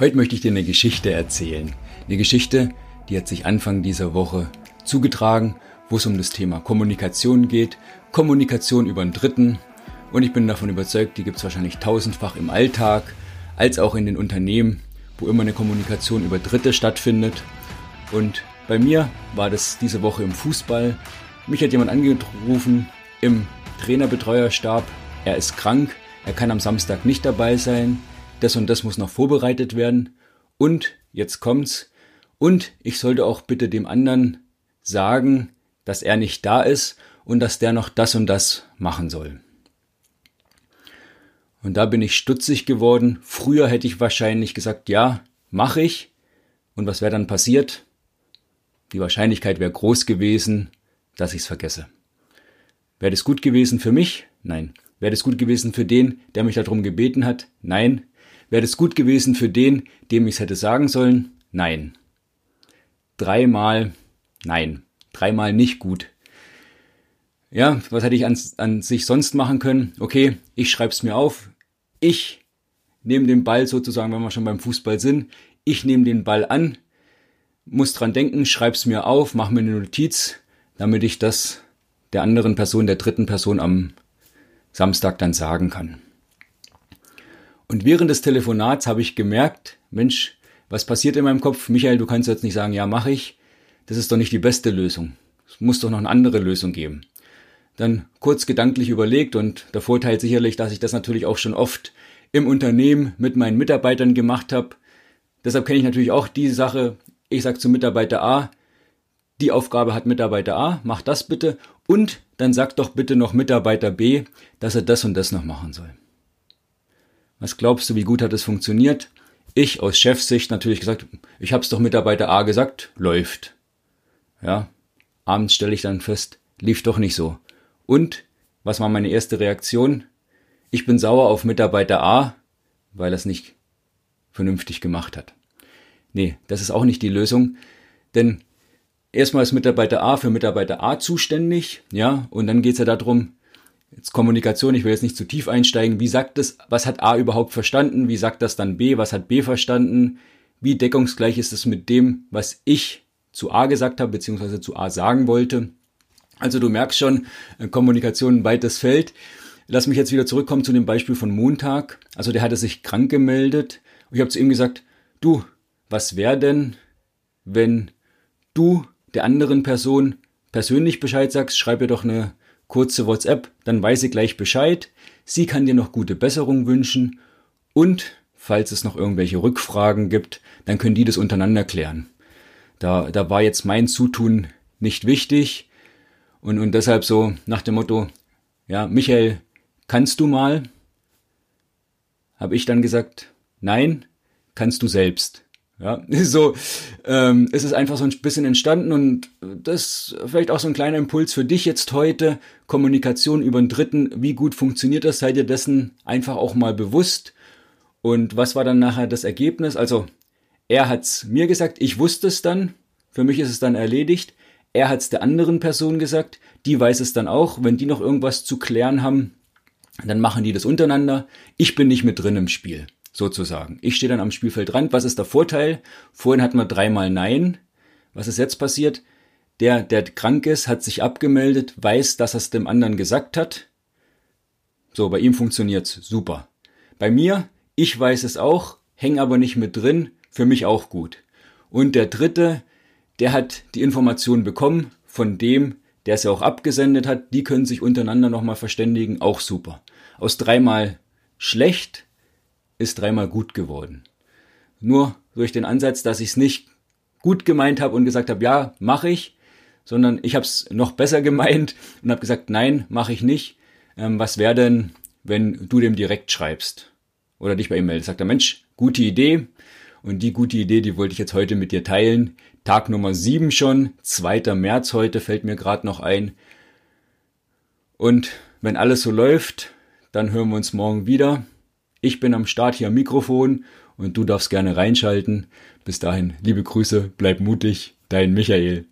Heute möchte ich dir eine Geschichte erzählen. Eine Geschichte, die hat sich Anfang dieser Woche zugetragen, wo es um das Thema Kommunikation geht, Kommunikation über einen Dritten. Und ich bin davon überzeugt, die gibt es wahrscheinlich tausendfach im Alltag, als auch in den Unternehmen, wo immer eine Kommunikation über Dritte stattfindet. Und bei mir war das diese Woche im Fußball. Mich hat jemand angerufen im Trainerbetreuerstab. Er ist krank, er kann am Samstag nicht dabei sein das und das muss noch vorbereitet werden und jetzt kommt's und ich sollte auch bitte dem anderen sagen, dass er nicht da ist und dass der noch das und das machen soll. Und da bin ich stutzig geworden. Früher hätte ich wahrscheinlich gesagt, ja, mache ich. Und was wäre dann passiert? Die Wahrscheinlichkeit wäre groß gewesen, dass ich es vergesse. Wäre das gut gewesen für mich? Nein. Wäre das gut gewesen für den, der mich darum gebeten hat? Nein. Wäre das gut gewesen für den, dem ich es hätte sagen sollen? Nein. Dreimal nein. Dreimal nicht gut. Ja, was hätte ich an, an sich sonst machen können? Okay, ich schreib's mir auf. Ich nehme den Ball sozusagen, wenn wir schon beim Fußball sind. Ich nehme den Ball an, muss dran denken, schreib's mir auf, mach mir eine Notiz, damit ich das der anderen Person, der dritten Person am Samstag dann sagen kann. Und während des Telefonats habe ich gemerkt, Mensch, was passiert in meinem Kopf? Michael, du kannst jetzt nicht sagen, ja, mache ich. Das ist doch nicht die beste Lösung. Es muss doch noch eine andere Lösung geben. Dann kurz gedanklich überlegt und der Vorteil sicherlich, dass ich das natürlich auch schon oft im Unternehmen mit meinen Mitarbeitern gemacht habe. Deshalb kenne ich natürlich auch die Sache, ich sage zu Mitarbeiter A, die Aufgabe hat Mitarbeiter A, mach das bitte und dann sag doch bitte noch Mitarbeiter B, dass er das und das noch machen soll. Was glaubst du, wie gut hat es funktioniert? Ich aus Chefsicht natürlich gesagt, ich hab's doch Mitarbeiter A gesagt, läuft. Ja, abends stelle ich dann fest, lief doch nicht so. Und was war meine erste Reaktion? Ich bin sauer auf Mitarbeiter A, weil er es nicht vernünftig gemacht hat. Nee, das ist auch nicht die Lösung, denn erstmal ist Mitarbeiter A für Mitarbeiter A zuständig, ja, und dann geht's ja darum, Jetzt Kommunikation, ich will jetzt nicht zu tief einsteigen. Wie sagt es, was hat A überhaupt verstanden? Wie sagt das dann B? Was hat B verstanden? Wie deckungsgleich ist es mit dem, was ich zu A gesagt habe, beziehungsweise zu A sagen wollte? Also du merkst schon, äh, Kommunikation ein weites Feld. Lass mich jetzt wieder zurückkommen zu dem Beispiel von Montag. Also der hatte sich krank gemeldet. Und ich habe zu ihm gesagt, du, was wäre denn, wenn du der anderen Person persönlich Bescheid sagst, schreib ihr doch eine kurze WhatsApp, dann weiß sie gleich Bescheid. Sie kann dir noch gute Besserung wünschen und falls es noch irgendwelche Rückfragen gibt, dann können die das untereinander klären. Da, da war jetzt mein Zutun nicht wichtig und, und deshalb so nach dem Motto, ja, Michael, kannst du mal? Habe ich dann gesagt, nein, kannst du selbst. Ja, so, ähm, es ist einfach so ein bisschen entstanden und das vielleicht auch so ein kleiner Impuls für dich jetzt heute. Kommunikation über den Dritten, wie gut funktioniert das? Seid ihr dessen einfach auch mal bewusst? Und was war dann nachher das Ergebnis? Also, er hat's mir gesagt, ich wusste es dann, für mich ist es dann erledigt. Er hat's der anderen Person gesagt, die weiß es dann auch. Wenn die noch irgendwas zu klären haben, dann machen die das untereinander. Ich bin nicht mit drin im Spiel sozusagen. Ich stehe dann am Spielfeldrand. Was ist der Vorteil? Vorhin hatten wir dreimal Nein. Was ist jetzt passiert? Der, der krank ist, hat sich abgemeldet, weiß, dass er es dem anderen gesagt hat. So, bei ihm funktioniert's super. Bei mir, ich weiß es auch, häng aber nicht mit drin, für mich auch gut. Und der dritte, der hat die Information bekommen von dem, der es ja auch abgesendet hat, die können sich untereinander nochmal verständigen, auch super. Aus dreimal schlecht ist dreimal gut geworden. Nur durch den Ansatz, dass ich es nicht gut gemeint habe und gesagt habe, ja, mache ich, sondern ich habe es noch besser gemeint und habe gesagt, nein, mache ich nicht. Ähm, was wäre denn, wenn du dem direkt schreibst oder dich bei ihm meldest? Sagt der Mensch, gute Idee. Und die gute Idee, die wollte ich jetzt heute mit dir teilen. Tag Nummer 7 schon, 2. März heute fällt mir gerade noch ein. Und wenn alles so läuft, dann hören wir uns morgen wieder. Ich bin am Start hier am Mikrofon und du darfst gerne reinschalten. Bis dahin, liebe Grüße, bleib mutig, dein Michael.